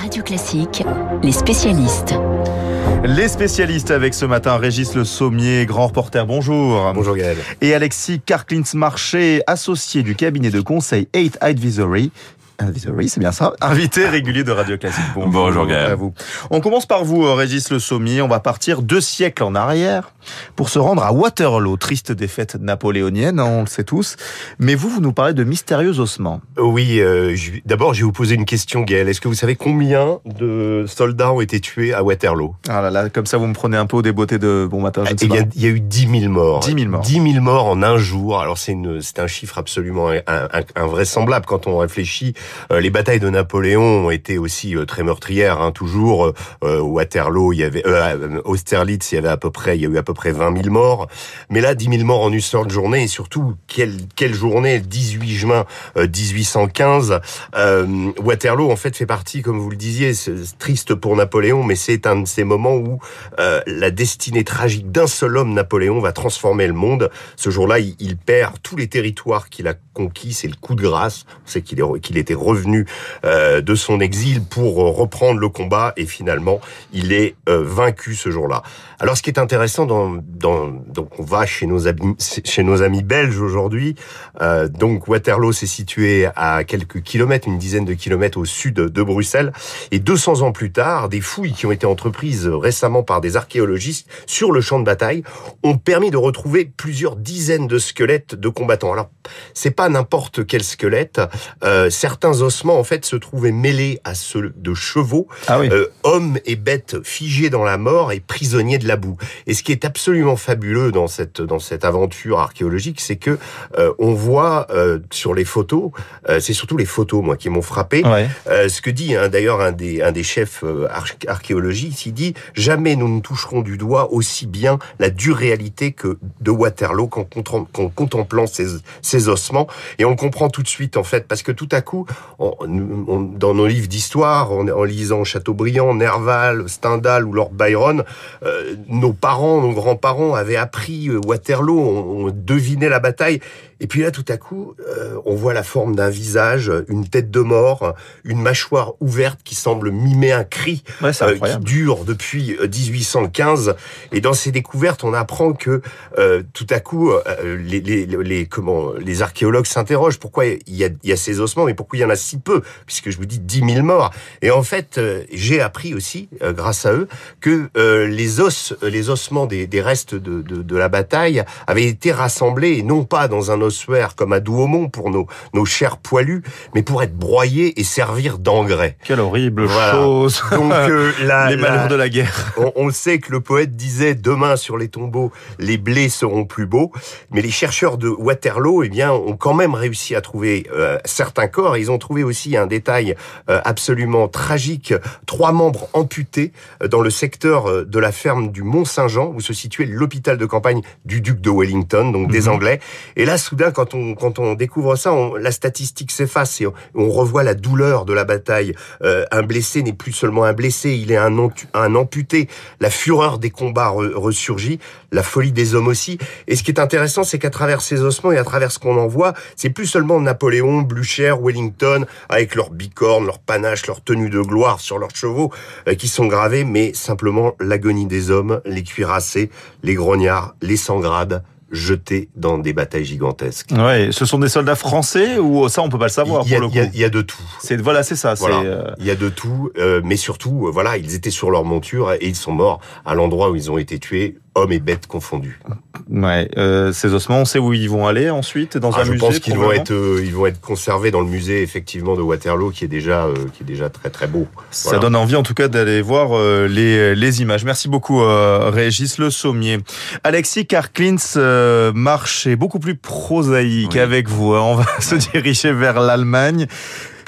Radio Classique, les spécialistes. Les spécialistes avec ce matin Régis Le Sommier, grand reporter, bonjour. Bonjour Gaël. Et Alexis Karklins-Marché, associé du cabinet de conseil 8 Advisory. Advisory, c'est bien ça. Invité régulier de Radio Classique. Bonjour, bonjour Gaël. À vous. On commence par vous, Régis Le Sommier. On va partir deux siècles en arrière pour se rendre à Waterloo. Triste défaite napoléonienne, hein, on le sait tous. Mais vous, vous nous parlez de mystérieux ossements. Oui, euh, d'abord, je vais vous poser une question, Gaël. Est-ce que vous savez combien de soldats ont été tués à Waterloo? Ah là là, comme ça, vous me prenez un peu au débeauté de bon matin. Je ne sais il, y a, il y a eu 10 000 morts. 10 000 morts. 10 000 morts en un jour. Alors c'est un chiffre absolument invraisemblable quand on réfléchit. Euh, les batailles de Napoléon ont été aussi euh, très meurtrières. Hein, toujours euh, Waterloo, il y avait Austerlitz, il y avait à peu près, il y a eu à peu près 20 000 morts. Mais là, 10 000 morts en une seule journée et surtout quelle quelle journée 18 juin 1815. Euh, Waterloo en fait fait partie, comme vous le disiez, triste pour Napoléon, mais c'est un de ces moments où euh, la destinée tragique d'un seul homme, Napoléon, va transformer le monde. Ce jour-là, il, perd tous les territoires qu'il a conquis. C'est le coup de grâce. On sait qu'il qu'il était revenu euh, de son exil pour reprendre le combat et finalement, il est euh, vaincu ce jour-là. Alors, ce qui est intéressant, donc on va chez nos amis, belges aujourd'hui. Euh, donc Waterloo s'est situé à quelques kilomètres, une dizaine de kilomètres au sud de Bruxelles. Et 200 ans plus tard, des fouilles qui ont été entreprises récemment par des archéologistes sur le champ de bataille ont permis de retrouver plusieurs dizaines de squelettes de combattants. Alors, c'est pas n'importe quel squelette. Euh, certains ossements, en fait, se trouvaient mêlés à ceux de chevaux, ah oui. euh, hommes et bêtes figés dans la mort et prisonniers de la boue. Et ce qui est absolument fabuleux dans cette dans cette aventure archéologique, c'est que euh, on voit sur les photos, c'est surtout les photos, moi, qui m'ont frappé. Ouais. ce que dit hein, d'ailleurs un des un des chefs archéologistes, il dit jamais nous ne toucherons du doigt aussi bien la dure réalité que de Waterloo qu'en qu contemplant ces, ces, ossements. Et on le comprend tout de suite, en fait, parce que tout à coup, on, on, dans nos livres d'histoire, en, en, lisant Chateaubriand, Nerval, Stendhal ou Lord Byron, euh, nos parents, nos grands-parents avaient appris Waterloo, on, on, devinait la bataille. Et puis là, tout à coup, euh, on voit la forme d'un visage, une tête de mort, une mâchoire ouverte qui semble mimer un cri ouais, euh, qui dure depuis 1815. Et dans ces découvertes, on apprend que euh, tout à coup, les, les, les, comment, les archéologues s'interrogent pourquoi il y, a, il y a ces ossements, mais pourquoi il y en a si peu, puisque je vous dis 10 000 morts. Et en fait, j'ai appris aussi, grâce à eux, que les os, les ossements des, des restes de, de, de, la bataille avaient été rassemblés, et non pas dans un ossuaire comme à Douaumont pour nos, nos chers poilus, mais pour être broyés et servir d'engrais. Quelle horrible voilà. chose Donc euh, la, les malheurs de la guerre. On, on, sait que le poète disait demain sur les tombeaux les blés seront plus beaux, mais les chercheurs de Waterloo, eh bien, ont quand même réussi à trouver euh, certains corps. Ils ont trouvé aussi un détail euh, absolument tragique trois membres amputés euh, dans le secteur de la ferme du Mont Saint-Jean où se situait l'hôpital de campagne du duc de Wellington, donc des Mhm. Anglais. Et là, soudain, quand on quand on découvre ça, on, la statistique s'efface et on, on, revoit la douleur de la bataille. Euh, un blessé n'est plus seulement un blessé, il est un, un amputé. La fureur des combats re, ressurgit, la folie des hommes aussi. Et ce qui est intéressant, c'est qu'à travers ces ossements et à travers ce qu'on en voit, c'est plus seulement Napoléon, Blücher, Wellington, avec leurs bicornes, leurs panaches, leurs tenues de gloire sur leurs chevaux, euh, qui sont gravés, mais simplement l'agonie des hommes, les cuirassés, les grognards, les sans-grades, jetés dans des batailles gigantesques. Ouais, ce sont des soldats français ou ça on peut pas le savoir il y a, pour le coup. Il y, a, il y a de tout. C'est voilà, c'est ça. Voilà. Euh... Il y a de tout, euh, mais surtout, euh, voilà, ils étaient sur leur monture et ils sont morts à l'endroit où ils ont été tués, hommes et bêtes confondus. Ouais, euh, ces ossements, on sait où ils vont aller ensuite dans ah, un je musée. Je pense qu'ils vont être, euh, ils vont être conservés dans le musée effectivement de Waterloo, qui est déjà, euh, qui est déjà très très beau. Ça voilà. donne envie en tout cas d'aller voir les les images. Merci beaucoup Régis Le Sommier. Alexis Karklins marche est beaucoup plus prosaïque oui. avec vous. Hein. On va se diriger vers l'Allemagne.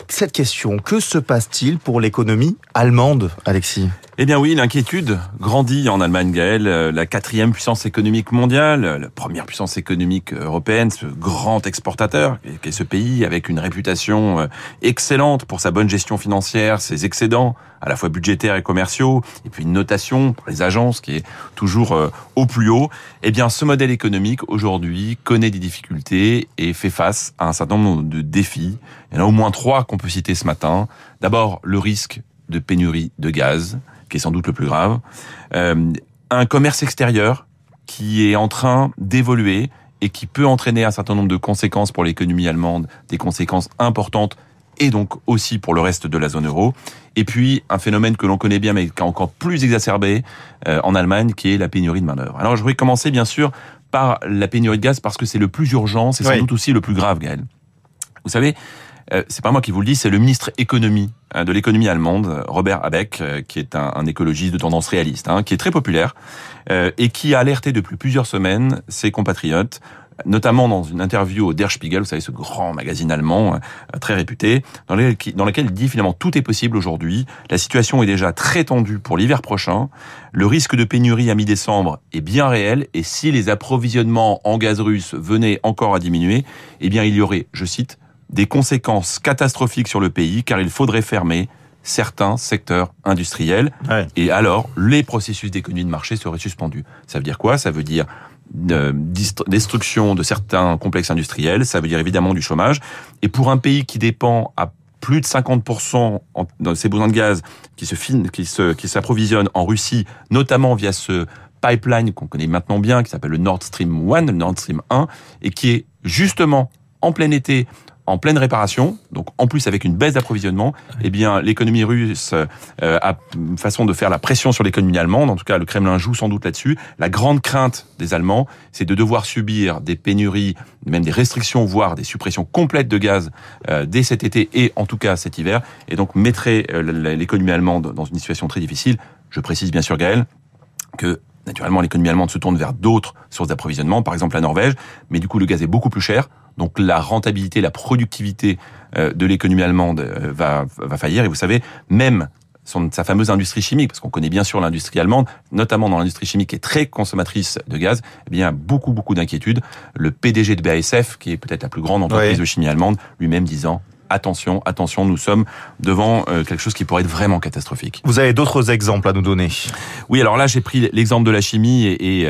Cette question, que se passe-t-il pour l'économie allemande, Alexis? Eh bien oui, l'inquiétude grandit en Allemagne, Gaël. La quatrième puissance économique mondiale, la première puissance économique européenne, ce grand exportateur qu'est ce pays avec une réputation euh, excellente pour sa bonne gestion financière, ses excédents à la fois budgétaires et commerciaux, et puis une notation pour les agences qui est toujours euh, au plus haut. Eh bien, ce modèle économique aujourd'hui connaît des difficultés et fait face à un certain nombre de défis. Il y en a au moins trois qu'on peut citer ce matin. D'abord, le risque de pénurie de gaz, qui est sans doute le plus grave, euh, un commerce extérieur qui est en train d'évoluer et qui peut entraîner un certain nombre de conséquences pour l'économie allemande, des conséquences importantes et donc aussi pour le reste de la zone euro. Et puis un phénomène que l'on connaît bien mais qui est encore plus exacerbé euh, en Allemagne, qui est la pénurie de main d'œuvre. Alors je voudrais commencer bien sûr par la pénurie de gaz parce que c'est le plus urgent, c'est sans doute aussi le plus grave, Gaël. Vous savez, c'est pas moi qui vous le dis, c'est le ministre économie hein, de l'économie allemande, Robert Habeck, euh, qui est un, écologiste de tendance réaliste, hein, qui est très populaire et qui a alerté depuis plusieurs semaines ses compatriotes notamment dans une interview au Der Spiegel, vous savez, ce grand magazine allemand euh, très réputé, dans, dans lequel il dit finalement tout est possible aujourd'hui. La situation est déjà très tendue pour l'hiver prochain. Le risque de pénurie à mi-décembre est bien réel et si les approvisionnements en gaz russe venaient encore à diminuer, eh bien il y aurait, je cite, des conséquences catastrophiques sur le pays car il faudrait fermer certains secteurs industriels. Et alors, les processus d'économie de marché seraient suspendus. Ça veut dire quoi? Ça veut dire de destruction de certains complexes industriels, ça veut dire évidemment du chômage. Et pour un pays qui dépend à plus de 50% de ses besoins de gaz qui se qui se qui s'approvisionne en Russie, notamment via ce pipeline qu'on connaît maintenant bien, qui s'appelle le Nord Stream 1, le Nord Stream 1, et qui est justement en plein été en pleine réparation, donc en plus avec une baisse d'approvisionnement, eh bien l'économie russe euh, a une façon de faire la pression sur l'économie allemande. En tout cas, le Kremlin joue sans doute là-dessus. La grande crainte des Allemands, c'est de devoir subir des pénuries, même des restrictions, voire des suppressions complètes de gaz euh, dès cet été et en tout cas cet hiver, et donc mettrait euh, l'économie allemande dans une situation très difficile. Je précise bien sûr, Gaël, que naturellement l'économie allemande se tourne vers d'autres sources d'approvisionnement, par exemple la Norvège, mais du coup le gaz est beaucoup plus cher. Donc la rentabilité, la productivité euh, de l'économie allemande euh, va, va faillir. Et vous savez, même son, sa fameuse industrie chimique, parce qu'on connaît bien sûr l'industrie allemande, notamment dans l'industrie chimique qui est très consommatrice de gaz, eh bien beaucoup beaucoup d'inquiétudes. Le PDG de BASF, qui est peut-être la plus grande entreprise de chimie allemande, lui-même disant attention, attention, nous sommes devant euh, quelque chose qui pourrait être vraiment catastrophique. Vous avez d'autres exemples à nous donner? Oui, alors là, j'ai pris l'exemple de la chimie et,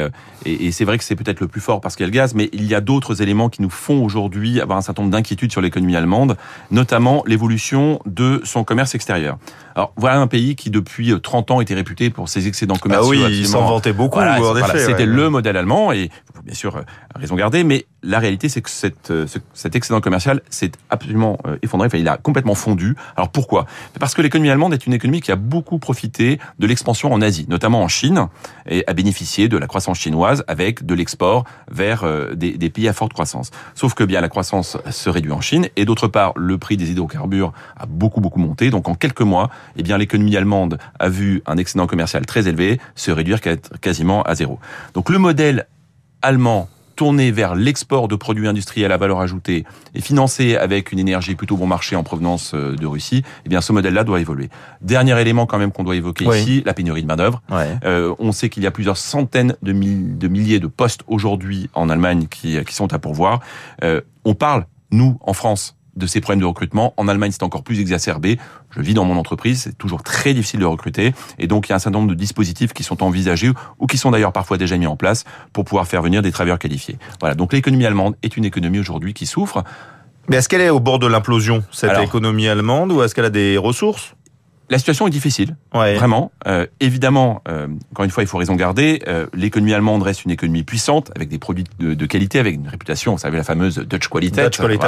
et, et c'est vrai que c'est peut-être le plus fort parce qu'il y a le gaz, mais il y a d'autres éléments qui nous font aujourd'hui avoir un certain nombre d'inquiétudes sur l'économie allemande, notamment l'évolution de son commerce extérieur. Alors voilà un pays qui depuis 30 ans était réputé pour ses excédents commerciaux. Ah oui, il s'en vantait beaucoup. Voilà, C'était le modèle allemand et bien sûr euh, raison garder, mais la réalité c'est que cette, euh, cet excédent commercial s'est absolument euh, il a complètement fondu. Alors pourquoi? Parce que l'économie allemande est une économie qui a beaucoup profité de l'expansion en Asie, notamment en Chine, et a bénéficié de la croissance chinoise avec de l'export vers des, des pays à forte croissance. Sauf que bien la croissance se réduit en Chine et d'autre part le prix des hydrocarbures a beaucoup beaucoup monté. Donc en quelques mois, eh bien l'économie allemande a vu un excédent commercial très élevé se réduire quasiment à zéro. Donc le modèle allemand tourné vers l'export de produits industriels à valeur ajoutée et financé avec une énergie plutôt bon marché en provenance euh, de Russie, eh bien ce modèle-là doit évoluer. Dernier élément quand même qu'on doit évoquer ici, la pénurie de main d'œuvre. Euh, on sait qu'il y a plusieurs centaines de, de milliers de postes aujourd'hui en Allemagne qui, qui sont à pourvoir. Euh, on parle nous en France de ces problèmes de recrutement. En Allemagne, c'est encore plus exacerbé. Je vis dans mon entreprise, c'est toujours très difficile de recruter. Et donc, il y a un certain nombre de dispositifs qui sont envisagés ou qui sont d'ailleurs parfois déjà mis en place pour pouvoir faire venir des travailleurs qualifiés. Voilà. Donc, l'économie allemande est une économie aujourd'hui qui souffre. Mais est-ce qu'elle est au bord de l'implosion, cette économie allemande, ou est-ce qu'elle a des ressources? La situation est difficile, vraiment. Euh, évidemment, euh, encore une fois, il faut raison garder. Euh, l'économie allemande reste une économie puissante, avec des produits de, qualité, avec une réputation, vous savez, la fameuse Dutch Quality. Dutch quality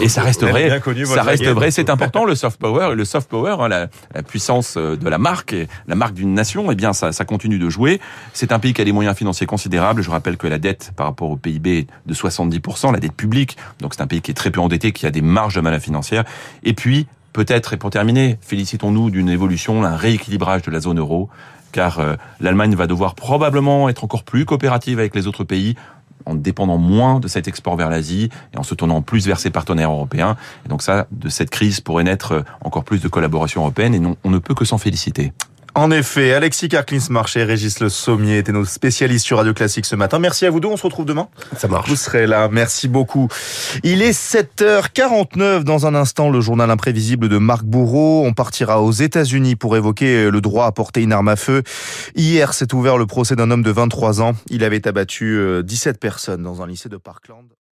Et ça reste vrai. ça reste vrai. C'est important le soft power. Le soft power, hein, la, puissance de la marque, et la marque d'une nation, eh bien, ça, ça continue de jouer. C'est un pays qui a des moyens financiers considérables. Je rappelle que la dette par rapport au PIB est de 70%, la dette publique. Donc c'est un pays qui est très peu endetté, qui a des marges de malin financières. Et puis Peut-être, et pour terminer, félicitons-nous d'une évolution, un rééquilibrage de la zone euro, car euh, l'Allemagne va devoir probablement être encore plus coopérative avec les autres pays en dépendant moins de cet export vers l'Asie et en se tournant plus vers ses partenaires européens. Et donc ça, de cette crise pourrait naître euh, encore plus de collaboration européenne et on ne peut que s'en féliciter. En effet, Alexis Carclins Marché, Régis Le Sommier étaient nos spécialistes sur Radio Classique ce matin. Merci à vous deux, on se retrouve demain. Ça marche. Vous serez là, merci beaucoup. Il est 7h49 dans un instant, le journal imprévisible de Marc Bourreau. On partira aux États-Unis pour évoquer le droit à porter une arme à feu. Hier s'est ouvert le procès d'un homme de 23 ans. Il avait abattu 17 euh, personnes dans un lycée de Parkland.